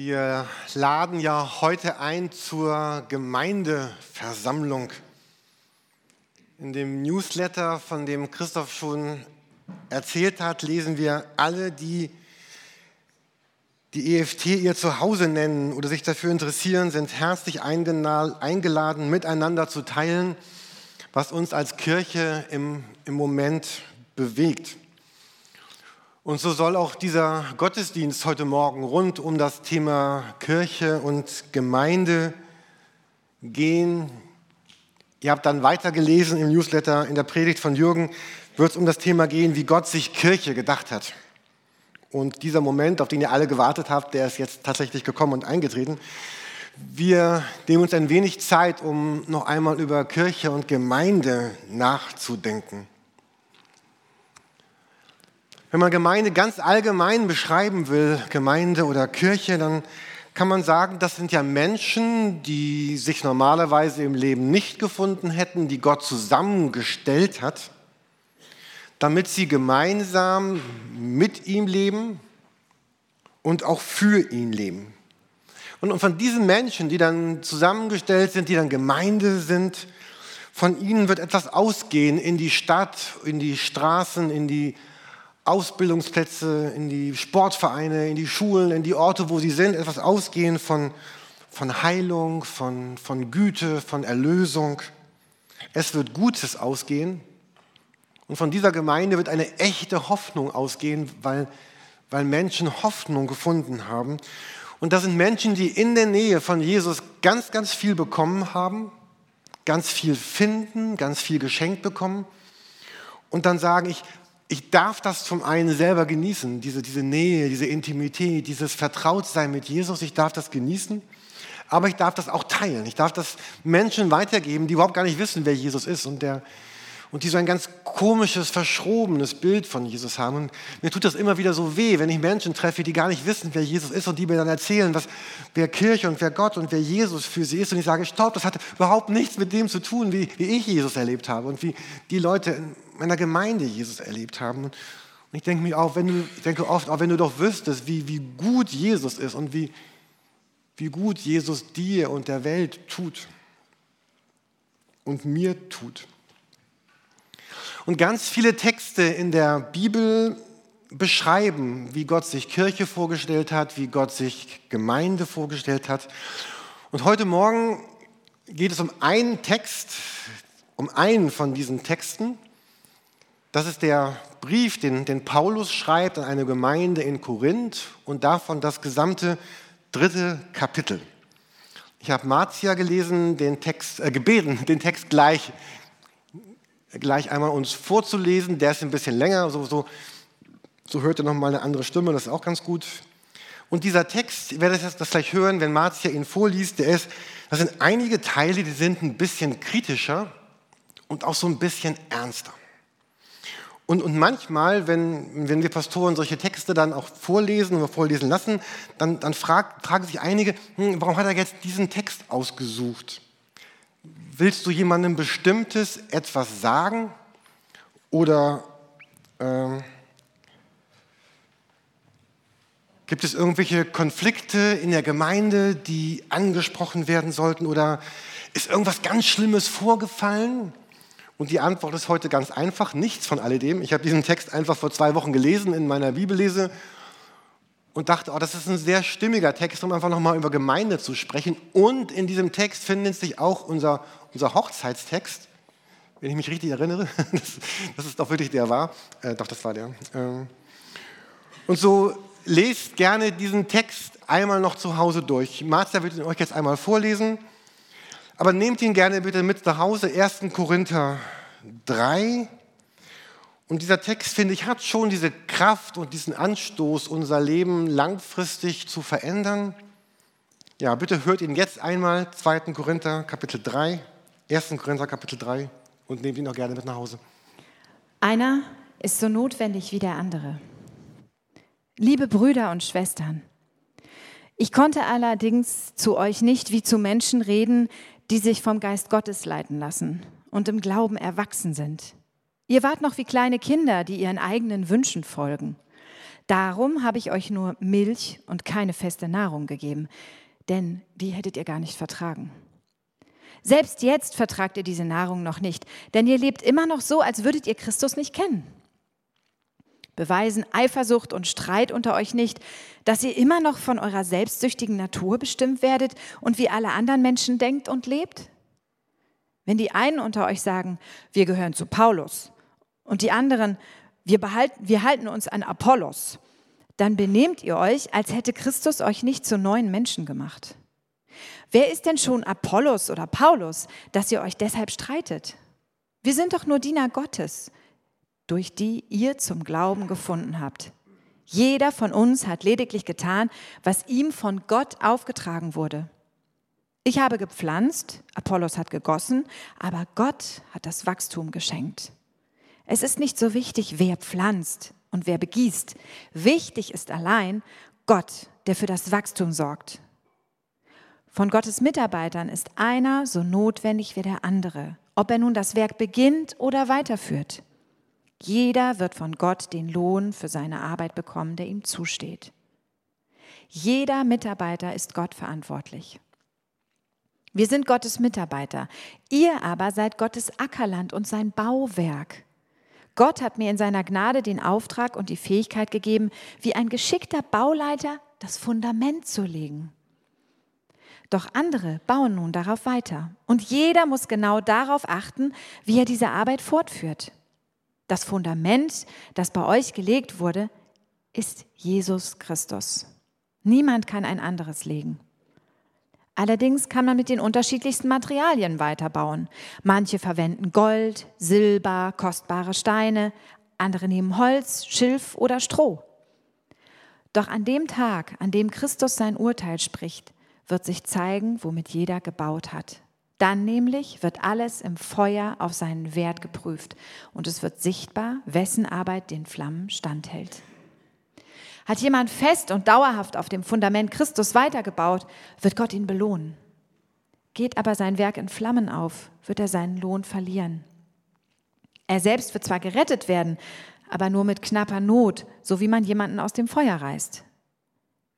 Wir laden ja heute ein zur Gemeindeversammlung. In dem Newsletter, von dem Christoph schon erzählt hat, lesen wir alle, die die EFT ihr Zuhause nennen oder sich dafür interessieren, sind herzlich eingeladen, miteinander zu teilen, was uns als Kirche im, im Moment bewegt. Und so soll auch dieser Gottesdienst heute Morgen rund um das Thema Kirche und Gemeinde gehen. Ihr habt dann weitergelesen im Newsletter, in der Predigt von Jürgen, wird es um das Thema gehen, wie Gott sich Kirche gedacht hat. Und dieser Moment, auf den ihr alle gewartet habt, der ist jetzt tatsächlich gekommen und eingetreten. Wir nehmen uns ein wenig Zeit, um noch einmal über Kirche und Gemeinde nachzudenken. Wenn man Gemeinde ganz allgemein beschreiben will, Gemeinde oder Kirche, dann kann man sagen, das sind ja Menschen, die sich normalerweise im Leben nicht gefunden hätten, die Gott zusammengestellt hat, damit sie gemeinsam mit ihm leben und auch für ihn leben. Und von diesen Menschen, die dann zusammengestellt sind, die dann Gemeinde sind, von ihnen wird etwas ausgehen in die Stadt, in die Straßen, in die Ausbildungsplätze, in die Sportvereine, in die Schulen, in die Orte, wo sie sind, etwas ausgehen von, von Heilung, von, von Güte, von Erlösung. Es wird Gutes ausgehen. Und von dieser Gemeinde wird eine echte Hoffnung ausgehen, weil, weil Menschen Hoffnung gefunden haben. Und das sind Menschen, die in der Nähe von Jesus ganz, ganz viel bekommen haben, ganz viel finden, ganz viel geschenkt bekommen und dann sagen, ich, ich darf das zum einen selber genießen, diese, diese Nähe, diese Intimität, dieses Vertrautsein mit Jesus, ich darf das genießen, aber ich darf das auch teilen. Ich darf das Menschen weitergeben, die überhaupt gar nicht wissen, wer Jesus ist und, der, und die so ein ganz komisches, verschrobenes Bild von Jesus haben. Und mir tut das immer wieder so weh, wenn ich Menschen treffe, die gar nicht wissen, wer Jesus ist und die mir dann erzählen, was, wer Kirche und wer Gott und wer Jesus für sie ist. Und ich sage, stopp, das hat überhaupt nichts mit dem zu tun, wie, wie ich Jesus erlebt habe und wie die Leute meiner Gemeinde Jesus erlebt haben. Und ich denke mir auch, wenn du, ich denke oft, auch wenn du doch wüsstest, wie, wie gut Jesus ist und wie, wie gut Jesus dir und der Welt tut und mir tut. Und ganz viele Texte in der Bibel beschreiben, wie Gott sich Kirche vorgestellt hat, wie Gott sich Gemeinde vorgestellt hat. Und heute Morgen geht es um einen Text, um einen von diesen Texten. Das ist der Brief, den, den Paulus schreibt an eine Gemeinde in Korinth und davon das gesamte dritte Kapitel. Ich habe Marzia gelesen, den Text, äh, gebeten, den Text gleich, gleich einmal uns vorzulesen. Der ist ein bisschen länger, so, so, so hört ihr nochmal eine andere Stimme, das ist auch ganz gut. Und dieser Text, ihr werdet das gleich hören, wenn Marzia ihn vorliest, der ist, das sind einige Teile, die sind ein bisschen kritischer und auch so ein bisschen ernster. Und, und manchmal, wenn, wenn wir Pastoren solche Texte dann auch vorlesen oder vorlesen lassen, dann, dann frag, fragen sich einige, hm, warum hat er jetzt diesen Text ausgesucht? Willst du jemandem Bestimmtes etwas sagen? Oder ähm, gibt es irgendwelche Konflikte in der Gemeinde, die angesprochen werden sollten? Oder ist irgendwas ganz Schlimmes vorgefallen? Und die Antwort ist heute ganz einfach, nichts von alledem. Ich habe diesen Text einfach vor zwei Wochen gelesen in meiner Bibellese und dachte, oh, das ist ein sehr stimmiger Text, um einfach nochmal über Gemeinde zu sprechen. Und in diesem Text findet sich auch unser, unser Hochzeitstext, wenn ich mich richtig erinnere. Das, das ist doch wirklich der war. Äh, doch, das war der. Ähm. Und so lest gerne diesen Text einmal noch zu Hause durch. Marzia wird ihn euch jetzt einmal vorlesen. Aber nehmt ihn gerne bitte mit nach Hause, 1. Korinther 3. Und dieser Text, finde ich, hat schon diese Kraft und diesen Anstoß, unser Leben langfristig zu verändern. Ja, bitte hört ihn jetzt einmal, 2. Korinther Kapitel 3, 1. Korinther Kapitel 3 und nehmt ihn auch gerne mit nach Hause. Einer ist so notwendig wie der andere. Liebe Brüder und Schwestern, ich konnte allerdings zu euch nicht wie zu Menschen reden, die sich vom Geist Gottes leiten lassen und im Glauben erwachsen sind. Ihr wart noch wie kleine Kinder, die ihren eigenen Wünschen folgen. Darum habe ich euch nur Milch und keine feste Nahrung gegeben, denn die hättet ihr gar nicht vertragen. Selbst jetzt vertragt ihr diese Nahrung noch nicht, denn ihr lebt immer noch so, als würdet ihr Christus nicht kennen. Beweisen Eifersucht und Streit unter euch nicht, dass ihr immer noch von eurer selbstsüchtigen Natur bestimmt werdet und wie alle anderen Menschen denkt und lebt? Wenn die einen unter euch sagen, wir gehören zu Paulus und die anderen, wir, behalten, wir halten uns an Apollos, dann benehmt ihr euch, als hätte Christus euch nicht zu neuen Menschen gemacht. Wer ist denn schon Apollos oder Paulus, dass ihr euch deshalb streitet? Wir sind doch nur Diener Gottes durch die ihr zum Glauben gefunden habt. Jeder von uns hat lediglich getan, was ihm von Gott aufgetragen wurde. Ich habe gepflanzt, Apollos hat gegossen, aber Gott hat das Wachstum geschenkt. Es ist nicht so wichtig, wer pflanzt und wer begießt. Wichtig ist allein Gott, der für das Wachstum sorgt. Von Gottes Mitarbeitern ist einer so notwendig wie der andere, ob er nun das Werk beginnt oder weiterführt. Jeder wird von Gott den Lohn für seine Arbeit bekommen, der ihm zusteht. Jeder Mitarbeiter ist Gott verantwortlich. Wir sind Gottes Mitarbeiter. Ihr aber seid Gottes Ackerland und sein Bauwerk. Gott hat mir in seiner Gnade den Auftrag und die Fähigkeit gegeben, wie ein geschickter Bauleiter das Fundament zu legen. Doch andere bauen nun darauf weiter. Und jeder muss genau darauf achten, wie er diese Arbeit fortführt. Das Fundament, das bei euch gelegt wurde, ist Jesus Christus. Niemand kann ein anderes legen. Allerdings kann man mit den unterschiedlichsten Materialien weiterbauen. Manche verwenden Gold, Silber, kostbare Steine, andere nehmen Holz, Schilf oder Stroh. Doch an dem Tag, an dem Christus sein Urteil spricht, wird sich zeigen, womit jeder gebaut hat. Dann nämlich wird alles im Feuer auf seinen Wert geprüft und es wird sichtbar, wessen Arbeit den Flammen standhält. Hat jemand fest und dauerhaft auf dem Fundament Christus weitergebaut, wird Gott ihn belohnen. Geht aber sein Werk in Flammen auf, wird er seinen Lohn verlieren. Er selbst wird zwar gerettet werden, aber nur mit knapper Not, so wie man jemanden aus dem Feuer reißt.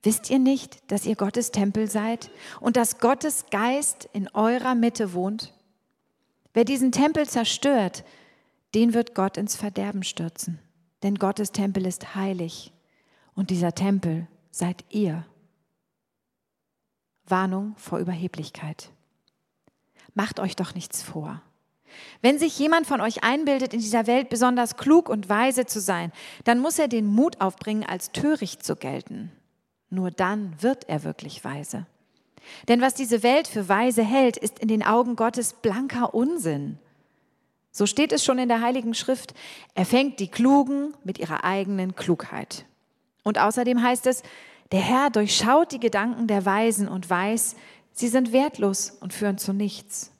Wisst ihr nicht, dass ihr Gottes Tempel seid und dass Gottes Geist in eurer Mitte wohnt? Wer diesen Tempel zerstört, den wird Gott ins Verderben stürzen. Denn Gottes Tempel ist heilig und dieser Tempel seid ihr. Warnung vor Überheblichkeit. Macht euch doch nichts vor. Wenn sich jemand von euch einbildet, in dieser Welt besonders klug und weise zu sein, dann muss er den Mut aufbringen, als töricht zu gelten. Nur dann wird er wirklich weise. Denn was diese Welt für weise hält, ist in den Augen Gottes blanker Unsinn. So steht es schon in der Heiligen Schrift. Er fängt die Klugen mit ihrer eigenen Klugheit. Und außerdem heißt es, der Herr durchschaut die Gedanken der Weisen und weiß, sie sind wertlos und führen zu nichts.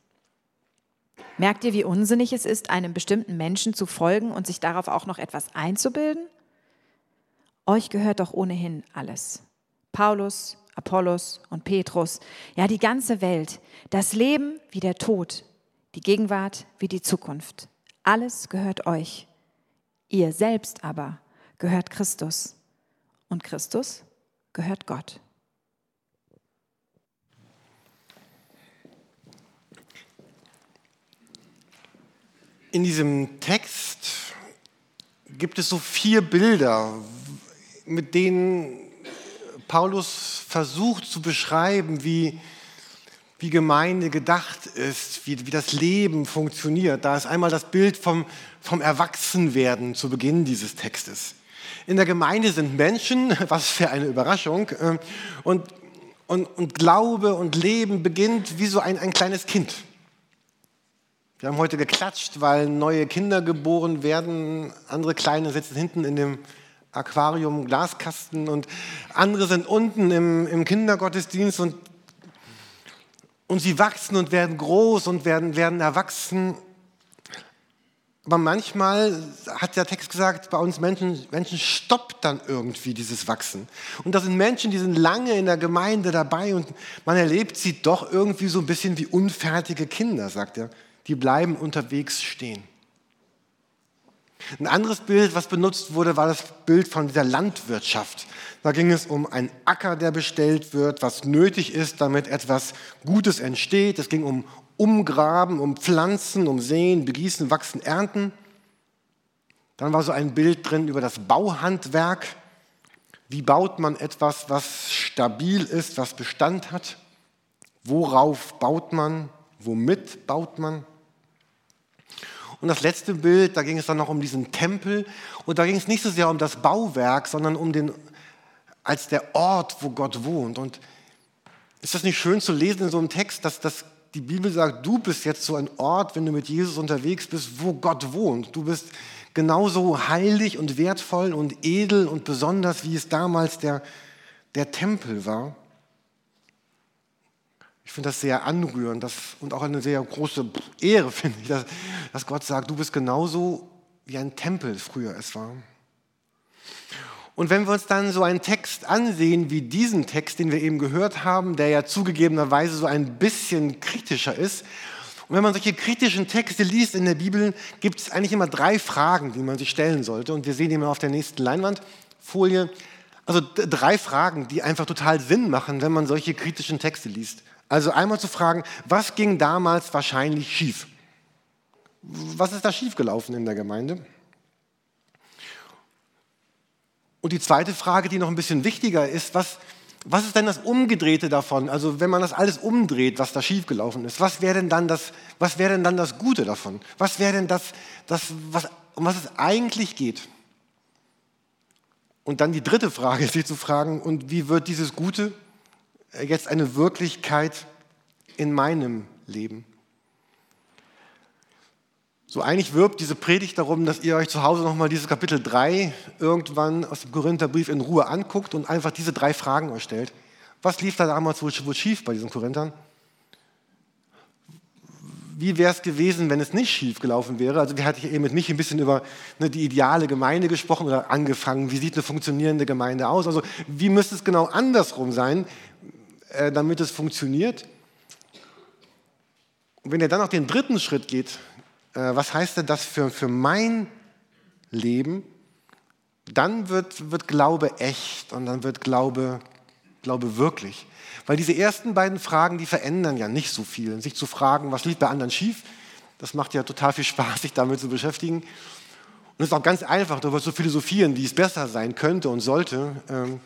Merkt ihr, wie unsinnig es ist, einem bestimmten Menschen zu folgen und sich darauf auch noch etwas einzubilden? Euch gehört doch ohnehin alles. Paulus, Apollos und Petrus, ja die ganze Welt, das Leben wie der Tod, die Gegenwart wie die Zukunft. Alles gehört euch. Ihr selbst aber gehört Christus und Christus gehört Gott. In diesem Text gibt es so vier Bilder, mit denen Paulus versucht zu beschreiben, wie, wie Gemeinde gedacht ist, wie, wie das Leben funktioniert. Da ist einmal das Bild vom, vom Erwachsenwerden zu Beginn dieses Textes. In der Gemeinde sind Menschen, was für eine Überraschung, ähm, und, und, und Glaube und Leben beginnt wie so ein, ein kleines Kind. Wir haben heute geklatscht, weil neue Kinder geboren werden. Andere Kleine sitzen hinten in dem Aquarium, Glaskasten und andere sind unten im, im Kindergottesdienst und, und sie wachsen und werden groß und werden, werden erwachsen. Aber manchmal hat der Text gesagt, bei uns Menschen, Menschen stoppt dann irgendwie dieses Wachsen. Und das sind Menschen, die sind lange in der Gemeinde dabei und man erlebt sie doch irgendwie so ein bisschen wie unfertige Kinder, sagt er. Die bleiben unterwegs stehen. Ein anderes Bild, was benutzt wurde, war das Bild von dieser Landwirtschaft. Da ging es um einen Acker, der bestellt wird, was nötig ist, damit etwas Gutes entsteht. Es ging um Umgraben, um Pflanzen, um Sehen, Begießen, Wachsen, Ernten. Dann war so ein Bild drin über das Bauhandwerk. Wie baut man etwas, was stabil ist, was Bestand hat? Worauf baut man? Womit baut man? Und das letzte Bild, da ging es dann noch um diesen Tempel. Und da ging es nicht so sehr um das Bauwerk, sondern um den, als der Ort, wo Gott wohnt. Und ist das nicht schön zu lesen in so einem Text, dass, dass die Bibel sagt, du bist jetzt so ein Ort, wenn du mit Jesus unterwegs bist, wo Gott wohnt. Du bist genauso heilig und wertvoll und edel und besonders, wie es damals der, der Tempel war. Ich finde das sehr anrührend das, und auch eine sehr große Ehre, finde ich, dass, dass Gott sagt, du bist genauso wie ein Tempel früher es war. Und wenn wir uns dann so einen Text ansehen wie diesen Text, den wir eben gehört haben, der ja zugegebenerweise so ein bisschen kritischer ist, und wenn man solche kritischen Texte liest in der Bibel, gibt es eigentlich immer drei Fragen, die man sich stellen sollte. Und wir sehen die mal auf der nächsten Leinwandfolie. Also drei Fragen, die einfach total Sinn machen, wenn man solche kritischen Texte liest. Also einmal zu fragen, was ging damals wahrscheinlich schief? Was ist da schiefgelaufen in der Gemeinde? Und die zweite Frage, die noch ein bisschen wichtiger ist, was, was ist denn das Umgedrehte davon? Also wenn man das alles umdreht, was da schiefgelaufen ist, was wäre denn dann das, was wäre denn dann das Gute davon? Was wäre denn das, das was, um was es eigentlich geht? Und dann die dritte Frage, sich zu fragen, und wie wird dieses Gute jetzt eine Wirklichkeit in meinem Leben. So eigentlich wirbt diese Predigt darum, dass ihr euch zu Hause nochmal dieses Kapitel 3 irgendwann aus dem Korintherbrief in Ruhe anguckt und einfach diese drei Fragen euch stellt. Was lief da damals wohl, schief bei diesen Korinthern? Wie wäre es gewesen, wenn es nicht schief gelaufen wäre? Also wir hatten eben mit mich ein bisschen über ne, die ideale Gemeinde gesprochen oder angefangen. Wie sieht eine funktionierende Gemeinde aus? Also wie müsste es genau andersrum sein, äh, damit es funktioniert. Und wenn ihr dann noch den dritten Schritt geht, äh, was heißt denn das für, für mein Leben? Dann wird, wird Glaube echt und dann wird Glaube, Glaube wirklich. Weil diese ersten beiden Fragen, die verändern ja nicht so viel. Sich zu fragen, was lief bei anderen schief, das macht ja total viel Spaß, sich damit zu beschäftigen. Und es ist auch ganz einfach, darüber zu philosophieren, wie es besser sein könnte und sollte. Ähm,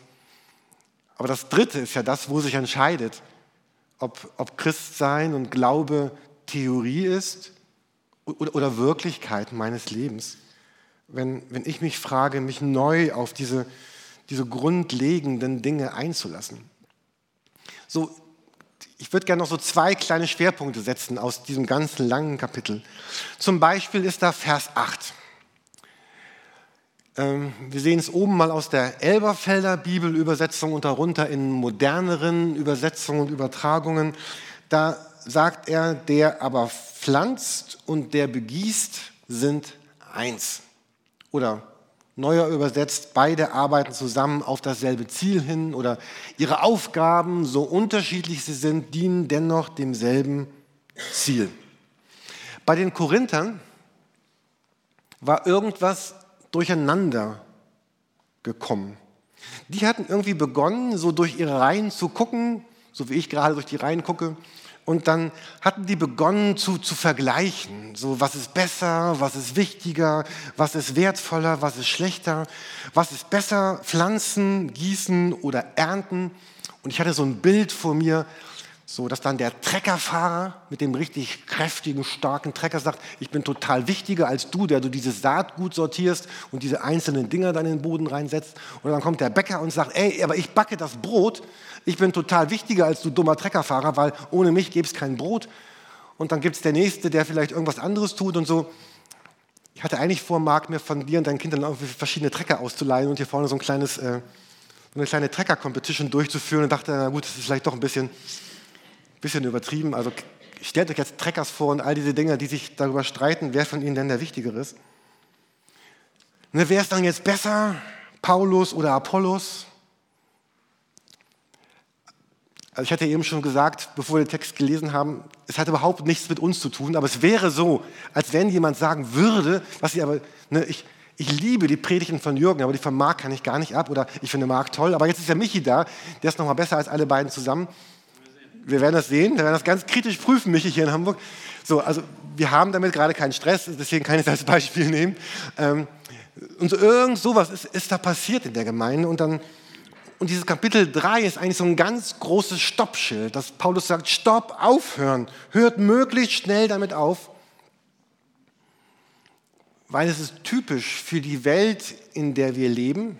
aber das Dritte ist ja das, wo sich entscheidet, ob, ob Christsein und Glaube Theorie ist oder, oder Wirklichkeit meines Lebens. Wenn, wenn ich mich frage, mich neu auf diese, diese grundlegenden Dinge einzulassen. So, ich würde gerne noch so zwei kleine Schwerpunkte setzen aus diesem ganzen langen Kapitel. Zum Beispiel ist da Vers 8. Ähm, wir sehen es oben mal aus der Elberfelder Bibelübersetzung und darunter in moderneren Übersetzungen und Übertragungen. Da sagt er, der aber pflanzt und der begießt sind eins. Oder neuer übersetzt, beide arbeiten zusammen auf dasselbe Ziel hin oder ihre Aufgaben, so unterschiedlich sie sind, dienen dennoch demselben Ziel. Bei den Korinthern war irgendwas durcheinander gekommen. Die hatten irgendwie begonnen, so durch ihre Reihen zu gucken, so wie ich gerade durch die Reihen gucke, und dann hatten die begonnen zu, zu vergleichen. So, was ist besser, was ist wichtiger, was ist wertvoller, was ist schlechter, was ist besser, pflanzen, gießen oder ernten. Und ich hatte so ein Bild vor mir, so dass dann der Treckerfahrer mit dem richtig kräftigen, starken Trecker sagt, ich bin total wichtiger als du, der du dieses Saatgut sortierst und diese einzelnen Dinger dann in den Boden reinsetzt. Und dann kommt der Bäcker und sagt, ey, aber ich backe das Brot, ich bin total wichtiger als du dummer Treckerfahrer, weil ohne mich gäbe es kein Brot. Und dann gibt es der Nächste, der vielleicht irgendwas anderes tut und so. Ich hatte eigentlich vor, Marc, mir von dir und deinen Kindern irgendwie verschiedene Trecker auszuleihen und hier vorne so ein kleines, äh, so eine kleine Trecker-Competition durchzuführen und dachte, na gut, das ist vielleicht doch ein bisschen bisschen übertrieben. Also stellt euch jetzt Treckers vor und all diese Dinge, die sich darüber streiten, wer von ihnen denn der Wichtigere ist. Ne, wer ist dann jetzt besser, Paulus oder Apollos? Also ich hatte eben schon gesagt, bevor wir den Text gelesen haben, es hat überhaupt nichts mit uns zu tun, aber es wäre so, als wenn jemand sagen würde, was ich aber, ne, ich, ich liebe die Predigten von Jürgen, aber die von Marc kann ich gar nicht ab oder ich finde Marc toll, aber jetzt ist ja Michi da, der ist noch mal besser als alle beiden zusammen. Wir werden das sehen, wir werden das ganz kritisch prüfen, Michi hier in Hamburg. So, also wir haben damit gerade keinen Stress, deswegen kann ich das als Beispiel nehmen. Ähm, und so irgend sowas ist, ist da passiert in der Gemeinde und dann und dieses Kapitel 3 ist eigentlich so ein ganz großes Stoppschild, dass Paulus sagt, stopp, aufhören, hört möglichst schnell damit auf, weil es ist typisch für die Welt, in der wir leben,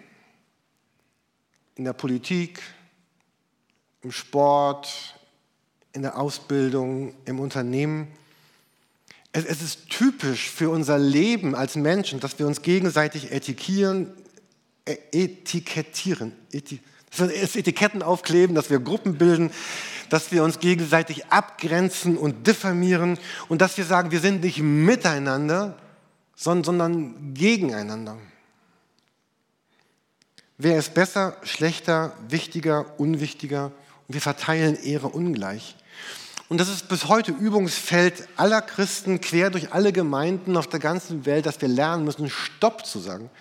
in der Politik, im Sport, in der Ausbildung, im Unternehmen. Es, es ist typisch für unser Leben als Menschen, dass wir uns gegenseitig etikieren, äh, etikettieren, dass wir Etiketten aufkleben, dass wir Gruppen bilden, dass wir uns gegenseitig abgrenzen und diffamieren und dass wir sagen, wir sind nicht miteinander, sondern gegeneinander. Wer ist besser, schlechter, wichtiger, unwichtiger? Wir verteilen Ehre ungleich. Und das ist bis heute Übungsfeld aller Christen quer durch alle Gemeinden auf der ganzen Welt, dass wir lernen müssen, Stopp zu sagen.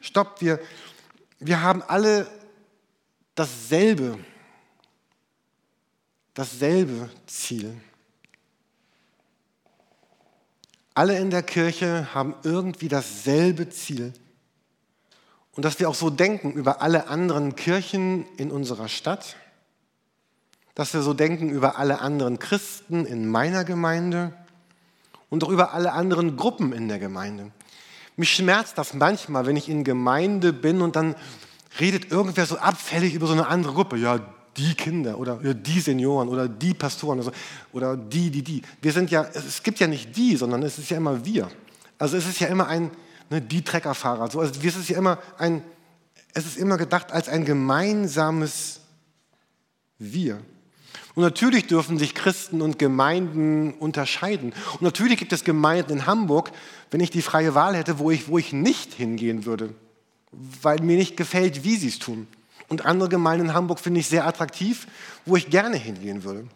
Stopp, wir, wir haben alle dasselbe, dasselbe Ziel. Alle in der Kirche haben irgendwie dasselbe Ziel. Und dass wir auch so denken über alle anderen Kirchen in unserer Stadt, dass wir so denken über alle anderen Christen in meiner Gemeinde und auch über alle anderen Gruppen in der Gemeinde. Mich schmerzt das manchmal, wenn ich in Gemeinde bin und dann redet irgendwer so abfällig über so eine andere Gruppe. Ja, die Kinder oder die Senioren oder die Pastoren oder, oder die, die, die. Wir sind ja, es gibt ja nicht die, sondern es ist ja immer wir. Also es ist ja immer ein, ne, die Treckerfahrer. So, also es ist ja immer ein, es ist immer gedacht als ein gemeinsames Wir. Und natürlich dürfen sich Christen und Gemeinden unterscheiden. Und natürlich gibt es Gemeinden in Hamburg, wenn ich die freie Wahl hätte, wo ich, wo ich nicht hingehen würde, weil mir nicht gefällt, wie sie es tun. Und andere Gemeinden in Hamburg finde ich sehr attraktiv, wo ich gerne hingehen würde.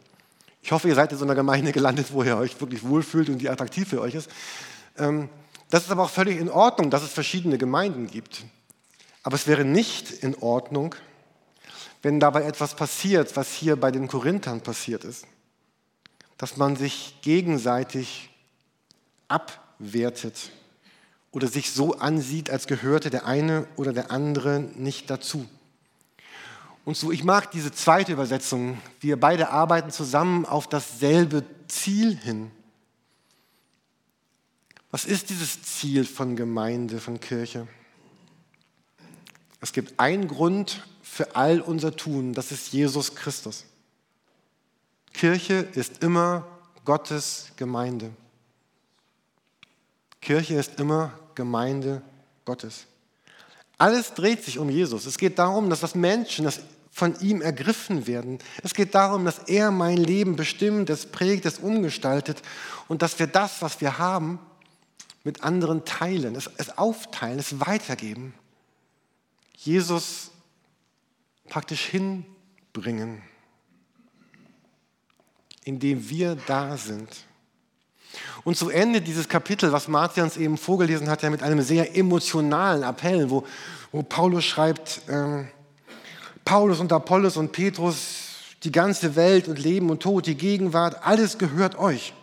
Ich hoffe, ihr seid in so einer Gemeinde gelandet, wo ihr euch wirklich wohlfühlt und die attraktiv für euch ist. Ähm, das ist aber auch völlig in Ordnung, dass es verschiedene Gemeinden gibt. Aber es wäre nicht in Ordnung, wenn dabei etwas passiert, was hier bei den Korinthern passiert ist, dass man sich gegenseitig abwertet oder sich so ansieht, als gehörte der eine oder der andere nicht dazu. Und so, ich mag diese zweite Übersetzung. Wir beide arbeiten zusammen auf dasselbe Ziel hin. Was ist dieses Ziel von Gemeinde, von Kirche? Es gibt einen Grund für all unser Tun, das ist Jesus Christus. Kirche ist immer Gottes Gemeinde. Kirche ist immer Gemeinde Gottes. Alles dreht sich um Jesus. Es geht darum, dass das Menschen dass von ihm ergriffen werden. Es geht darum, dass er mein Leben bestimmt, es prägt, es umgestaltet und dass wir das, was wir haben, mit anderen teilen, es, es aufteilen, es weitergeben. Jesus praktisch hinbringen, indem wir da sind. Und zu Ende dieses Kapitel, was Martin uns eben vorgelesen hat, ja mit einem sehr emotionalen Appell, wo, wo Paulus schreibt, äh, Paulus und Apollos und Petrus, die ganze Welt und Leben und Tod, die Gegenwart, alles gehört euch.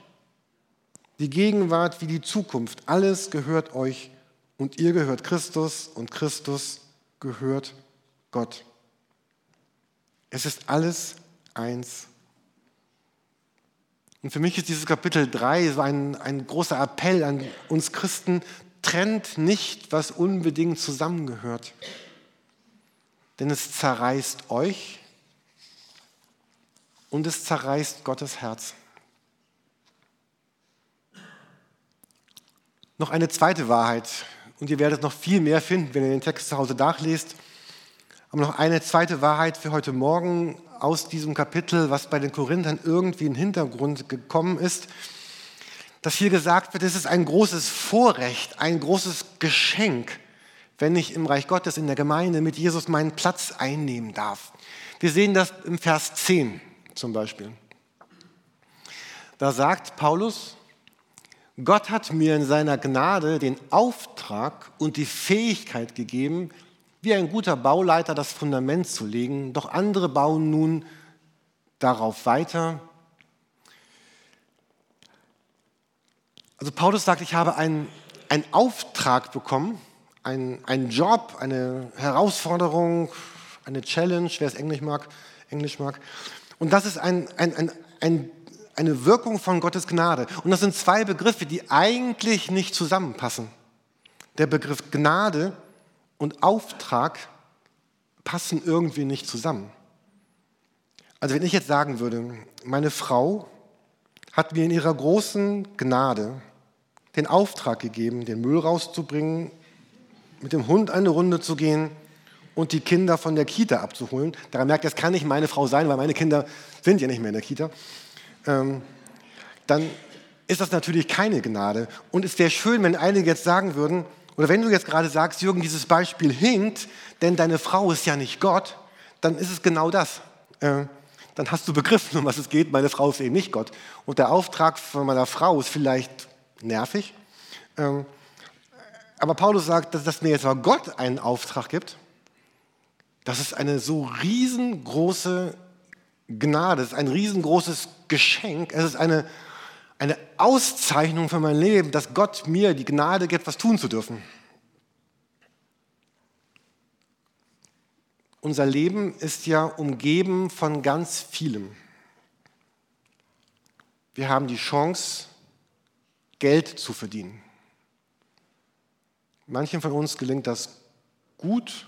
Die Gegenwart wie die Zukunft, alles gehört euch und ihr gehört Christus und Christus gehört Gott. Es ist alles eins. Und für mich ist dieses Kapitel 3 so ein, ein großer Appell an uns Christen, trennt nicht, was unbedingt zusammengehört. Denn es zerreißt euch und es zerreißt Gottes Herz. Noch eine zweite Wahrheit, und ihr werdet noch viel mehr finden, wenn ihr den Text zu Hause nachlest. Aber noch eine zweite Wahrheit für heute Morgen aus diesem Kapitel, was bei den Korinthern irgendwie in den Hintergrund gekommen ist, dass hier gesagt wird, es ist ein großes Vorrecht, ein großes Geschenk, wenn ich im Reich Gottes in der Gemeinde mit Jesus meinen Platz einnehmen darf. Wir sehen das im Vers 10. zum Beispiel. Da sagt Paulus, Gott hat mir in seiner Gnade den Auftrag und die Fähigkeit gegeben, wie ein guter Bauleiter das Fundament zu legen, doch andere bauen nun darauf weiter. Also Paulus sagt, ich habe einen, einen Auftrag bekommen, einen, einen Job, eine Herausforderung, eine Challenge, wer es Englisch mag. Englisch mag. Und das ist ein, ein, ein, ein, eine Wirkung von Gottes Gnade. Und das sind zwei Begriffe, die eigentlich nicht zusammenpassen. Der Begriff Gnade und Auftrag passen irgendwie nicht zusammen. Also wenn ich jetzt sagen würde, meine Frau hat mir in ihrer großen Gnade den Auftrag gegeben, den Müll rauszubringen, mit dem Hund eine Runde zu gehen und die Kinder von der Kita abzuholen. Daran merkt, das kann nicht meine Frau sein, weil meine Kinder sind ja nicht mehr in der Kita. Ähm, dann ist das natürlich keine Gnade. Und es wäre schön, wenn einige jetzt sagen würden, oder wenn du jetzt gerade sagst, Jürgen, dieses Beispiel hinkt, denn deine Frau ist ja nicht Gott, dann ist es genau das. Äh, dann hast du begriffen, um was es geht. Meine Frau ist eben nicht Gott. Und der Auftrag von meiner Frau ist vielleicht nervig. Ähm, aber Paulus sagt, dass, dass mir jetzt mal Gott einen Auftrag gibt. Das ist eine so riesengroße Gnade, es ist ein riesengroßes Geschenk. Es ist eine eine Auszeichnung für mein Leben, dass Gott mir die Gnade gibt, was tun zu dürfen. Unser Leben ist ja umgeben von ganz vielem. Wir haben die Chance, Geld zu verdienen. Manchen von uns gelingt das gut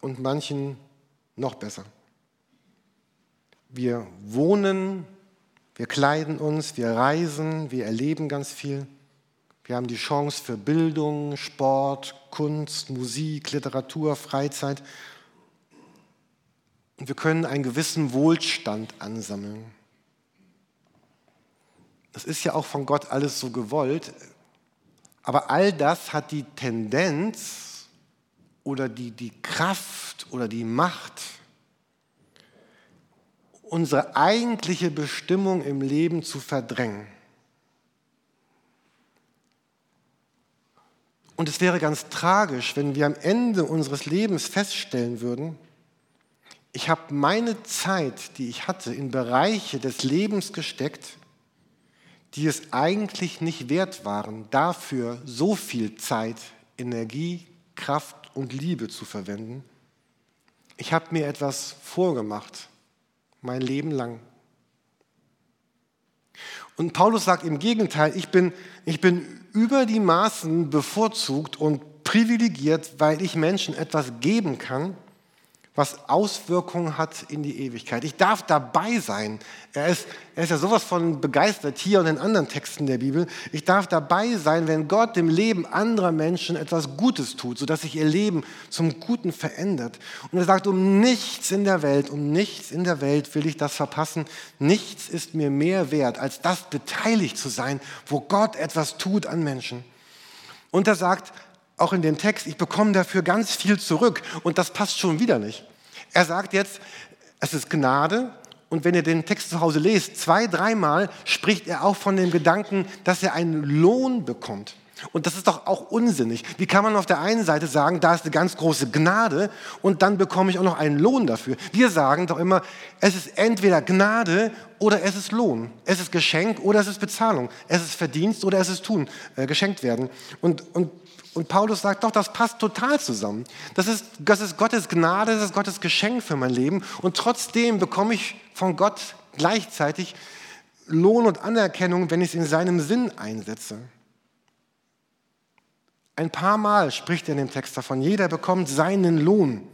und manchen noch besser. Wir wohnen wir kleiden uns, wir reisen, wir erleben ganz viel. Wir haben die Chance für Bildung, Sport, Kunst, Musik, Literatur, Freizeit. Und wir können einen gewissen Wohlstand ansammeln. Das ist ja auch von Gott alles so gewollt. Aber all das hat die Tendenz oder die, die Kraft oder die Macht, unsere eigentliche Bestimmung im Leben zu verdrängen. Und es wäre ganz tragisch, wenn wir am Ende unseres Lebens feststellen würden, ich habe meine Zeit, die ich hatte, in Bereiche des Lebens gesteckt, die es eigentlich nicht wert waren, dafür so viel Zeit, Energie, Kraft und Liebe zu verwenden. Ich habe mir etwas vorgemacht mein Leben lang. Und Paulus sagt im Gegenteil, ich bin, ich bin über die Maßen bevorzugt und privilegiert, weil ich Menschen etwas geben kann, was Auswirkungen hat in die Ewigkeit. Ich darf dabei sein. Er ist, er ist ja sowas von begeistert hier und in anderen Texten der Bibel. Ich darf dabei sein, wenn Gott dem Leben anderer Menschen etwas Gutes tut, sodass sich ihr Leben zum Guten verändert. Und er sagt, um nichts in der Welt, um nichts in der Welt will ich das verpassen. Nichts ist mir mehr wert, als das beteiligt zu sein, wo Gott etwas tut an Menschen. Und er sagt, auch in dem Text, ich bekomme dafür ganz viel zurück. Und das passt schon wieder nicht. Er sagt jetzt, es ist Gnade. Und wenn ihr den Text zu Hause lest, zwei, dreimal spricht er auch von dem Gedanken, dass er einen Lohn bekommt. Und das ist doch auch unsinnig. Wie kann man auf der einen Seite sagen, da ist eine ganz große Gnade und dann bekomme ich auch noch einen Lohn dafür? Wir sagen doch immer, es ist entweder Gnade oder es ist Lohn. Es ist Geschenk oder es ist Bezahlung. Es ist Verdienst oder es ist Tun, äh, geschenkt werden. Und, und und Paulus sagt, doch, das passt total zusammen. Das ist, das ist Gottes Gnade, das ist Gottes Geschenk für mein Leben. Und trotzdem bekomme ich von Gott gleichzeitig Lohn und Anerkennung, wenn ich es in seinem Sinn einsetze. Ein paar Mal spricht er in dem Text davon, jeder bekommt seinen Lohn.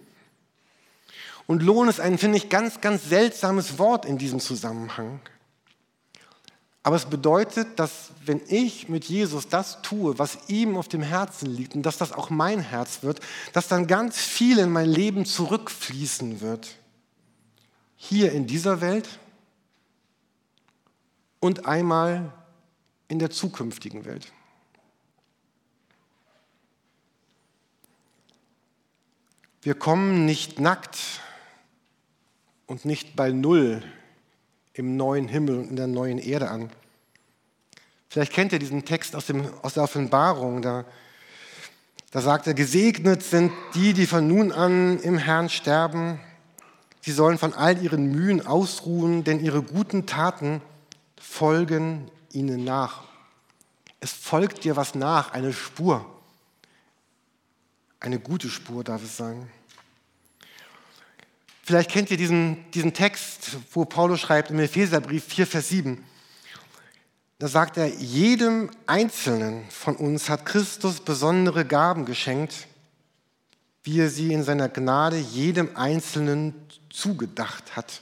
Und Lohn ist ein, finde ich, ganz, ganz seltsames Wort in diesem Zusammenhang. Aber es bedeutet, dass wenn ich mit Jesus das tue, was ihm auf dem Herzen liegt und dass das auch mein Herz wird, dass dann ganz viel in mein Leben zurückfließen wird. Hier in dieser Welt und einmal in der zukünftigen Welt. Wir kommen nicht nackt und nicht bei Null im neuen Himmel und in der neuen Erde an. Vielleicht kennt ihr diesen Text aus, dem, aus der Offenbarung. Da, da sagt er, gesegnet sind die, die von nun an im Herrn sterben. Sie sollen von all ihren Mühen ausruhen, denn ihre guten Taten folgen ihnen nach. Es folgt dir was nach, eine Spur. Eine gute Spur, darf es sagen. Vielleicht kennt ihr diesen, diesen Text, wo Paulus schreibt im Epheserbrief 4, Vers 7. Da sagt er, jedem Einzelnen von uns hat Christus besondere Gaben geschenkt, wie er sie in seiner Gnade jedem Einzelnen zugedacht hat.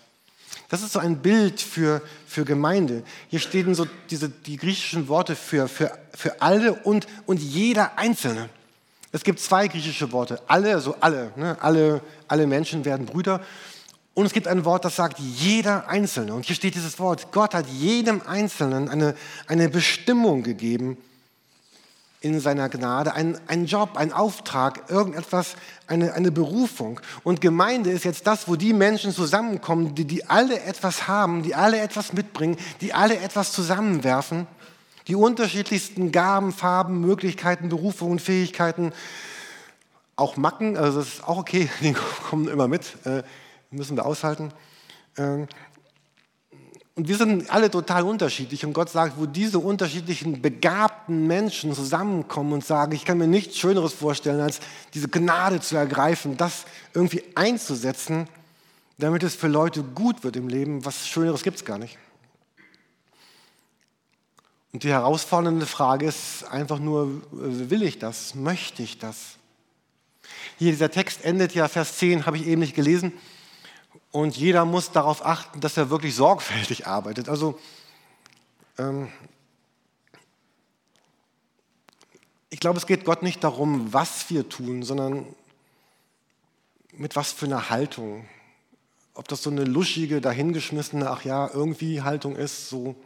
Das ist so ein Bild für, für Gemeinde. Hier stehen so diese, die griechischen Worte für, für, für alle und, und jeder Einzelne. Es gibt zwei griechische Worte. Alle, also alle, ne? alle, alle Menschen werden Brüder. Und es gibt ein Wort, das sagt jeder Einzelne. Und hier steht dieses Wort, Gott hat jedem Einzelnen eine, eine Bestimmung gegeben in seiner Gnade, ein, ein Job, ein Auftrag, irgendetwas, eine, eine Berufung. Und Gemeinde ist jetzt das, wo die Menschen zusammenkommen, die, die alle etwas haben, die alle etwas mitbringen, die alle etwas zusammenwerfen, die unterschiedlichsten Gaben, Farben, Möglichkeiten, Berufungen, Fähigkeiten, auch Macken, also das ist auch okay, die kommen immer mit. Äh, müssen wir aushalten. Ähm, und wir sind alle total unterschiedlich. Und Gott sagt, wo diese unterschiedlichen begabten Menschen zusammenkommen und sagen, ich kann mir nichts Schöneres vorstellen, als diese Gnade zu ergreifen, das irgendwie einzusetzen, damit es für Leute gut wird im Leben. Was Schöneres gibt es gar nicht. Und die herausfordernde Frage ist einfach nur, will ich das? Möchte ich das? Hier dieser Text endet ja, Vers 10, habe ich eben nicht gelesen. Und jeder muss darauf achten, dass er wirklich sorgfältig arbeitet. Also ähm, ich glaube, es geht Gott nicht darum, was wir tun, sondern mit was für einer Haltung. Ob das so eine luschige, dahingeschmissene, ach ja, irgendwie Haltung ist, so.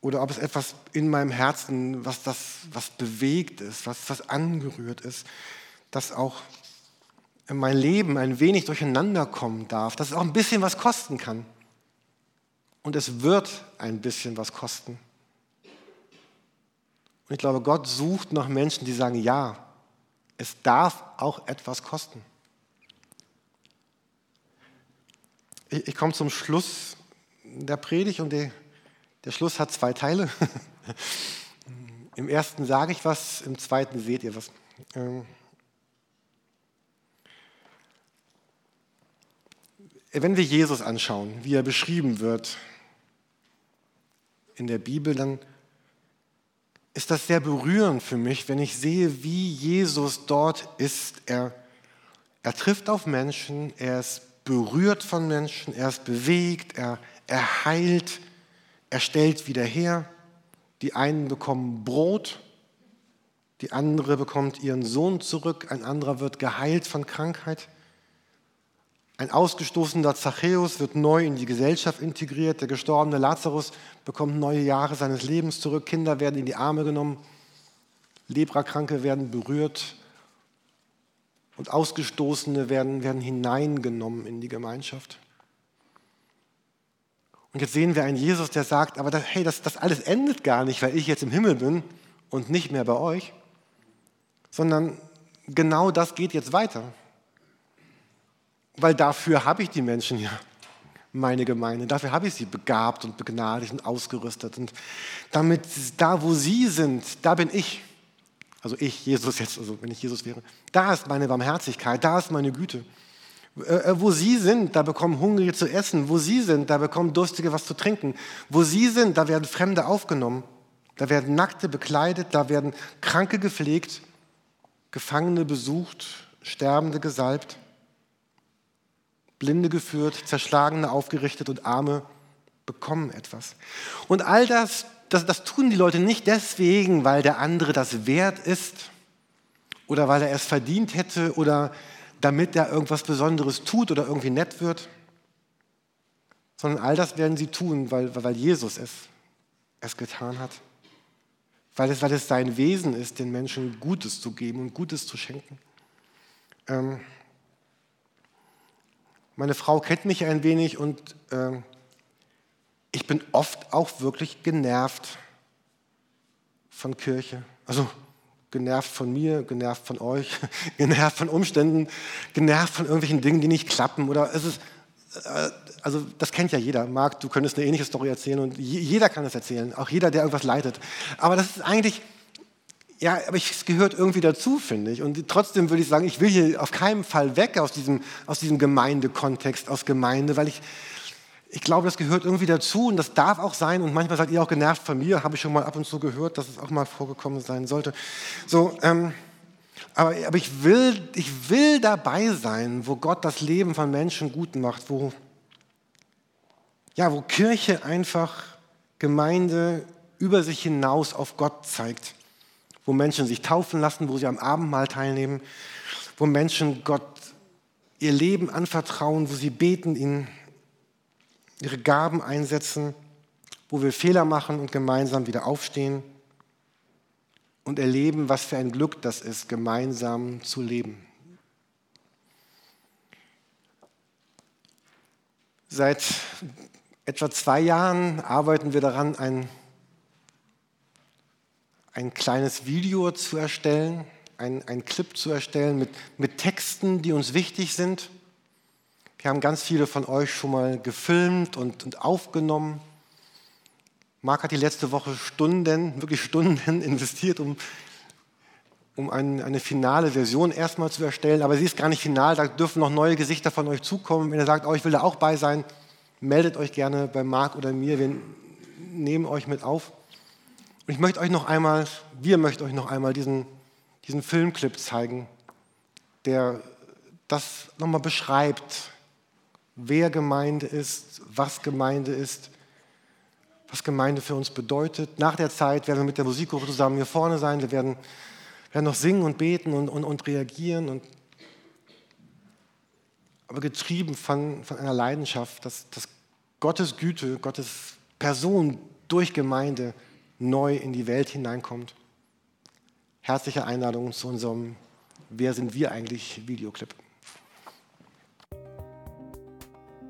Oder ob es etwas in meinem Herzen, was das, was bewegt ist, was, was angerührt ist, das auch mein Leben ein wenig durcheinander kommen darf, dass es auch ein bisschen was kosten kann. Und es wird ein bisschen was kosten. Und ich glaube, Gott sucht nach Menschen, die sagen, ja, es darf auch etwas kosten. Ich, ich komme zum Schluss der Predigt und der, der Schluss hat zwei Teile. Im ersten sage ich was, im zweiten seht ihr was. Ähm, wenn wir Jesus anschauen, wie er beschrieben wird in der Bibel, dann ist das sehr berührend für mich, wenn ich sehe, wie Jesus dort ist. Er, er trifft auf Menschen, er ist berührt von Menschen, er ist bewegt, er, er heilt, er stellt wieder her. Die einen bekommen Brot, die andere bekommt ihren Sohn zurück, ein anderer wird geheilt von Krankheit. Ein ausgestoßener Zachäus wird neu in die Gesellschaft integriert. Der gestorbene Lazarus bekommt neue Jahre seines Lebens zurück. Kinder werden in die Arme genommen. Leprakranke werden berührt. Und Ausgestoßene werden, werden hineingenommen in die Gemeinschaft. Und jetzt sehen wir einen Jesus, der sagt, aber das, hey, das, das alles endet gar nicht, weil ich jetzt im Himmel bin und nicht mehr bei euch, sondern genau das geht jetzt weiter. Weil dafür habe ich die Menschen ja, meine Gemeinde. Dafür habe ich sie begabt und begnadigt und ausgerüstet. Und damit da, wo sie sind, da bin ich. Also ich, Jesus jetzt, also wenn ich Jesus wäre. Da ist meine Barmherzigkeit, da ist meine Güte. Äh, äh, wo sie sind, da bekommen Hungrige zu essen. Wo sie sind, da bekommen Durstige was zu trinken. Wo sie sind, da werden Fremde aufgenommen. Da werden Nackte bekleidet, da werden Kranke gepflegt, Gefangene besucht, Sterbende gesalbt. Blinde geführt, Zerschlagene aufgerichtet und Arme bekommen etwas. Und all das, das, das tun die Leute nicht deswegen, weil der andere das wert ist oder weil er es verdient hätte oder damit er irgendwas Besonderes tut oder irgendwie nett wird, sondern all das werden sie tun, weil, weil Jesus es, es getan hat. Weil es, weil es sein Wesen ist, den Menschen Gutes zu geben und Gutes zu schenken. Ähm, meine Frau kennt mich ein wenig und äh, ich bin oft auch wirklich genervt von Kirche. Also genervt von mir, genervt von euch, genervt von Umständen, genervt von irgendwelchen Dingen, die nicht klappen. Oder es ist, äh, also das kennt ja jeder. Marc, du könntest eine ähnliche Story erzählen und jeder kann es erzählen, auch jeder, der irgendwas leitet. Aber das ist eigentlich, ja, aber es gehört irgendwie dazu, finde ich. Und trotzdem würde ich sagen, ich will hier auf keinen Fall weg aus diesem, aus diesem Gemeindekontext, aus Gemeinde, weil ich, ich glaube, das gehört irgendwie dazu und das darf auch sein. Und manchmal seid ihr auch genervt von mir, habe ich schon mal ab und zu gehört, dass es auch mal vorgekommen sein sollte. So, ähm, aber, aber ich, will, ich will dabei sein, wo Gott das Leben von Menschen gut macht, wo, ja, wo Kirche einfach Gemeinde über sich hinaus auf Gott zeigt, wo Menschen sich taufen lassen, wo sie am Abendmahl teilnehmen, wo Menschen Gott ihr Leben anvertrauen, wo sie beten, ihn ihre Gaben einsetzen, wo wir Fehler machen und gemeinsam wieder aufstehen und erleben, was für ein Glück das ist, gemeinsam zu leben. Seit etwa zwei Jahren arbeiten wir daran, ein, ein kleines Video zu erstellen, ein, ein Clip zu erstellen mit, mit Texten, die uns wichtig sind wir haben ganz viele von euch schon mal gefilmt und, und aufgenommen. Marc hat die letzte Woche Stunden, wirklich Stunden investiert, um, um ein, eine finale Version erstmal zu erstellen. Aber sie ist gar nicht final, da dürfen noch neue Gesichter von euch zukommen. Wenn ihr sagt, oh, ich will da auch bei sein, meldet euch gerne bei Marc oder mir. Wir nehmen euch mit auf. Und ich möchte euch noch einmal, wir möchten euch noch einmal diesen, diesen Filmclip zeigen, der das nochmal beschreibt, wer Gemeinde ist, was Gemeinde ist, was Gemeinde für uns bedeutet. Nach der Zeit werden wir mit der Musikgruppe zusammen hier vorne sein. Wir werden, werden noch singen und beten und, und, und reagieren. Und, aber getrieben von, von einer Leidenschaft, dass, dass Gottes Güte, Gottes Person durch Gemeinde neu in die Welt hineinkommt. Herzliche Einladung zu unserem Wer sind wir eigentlich Videoclip.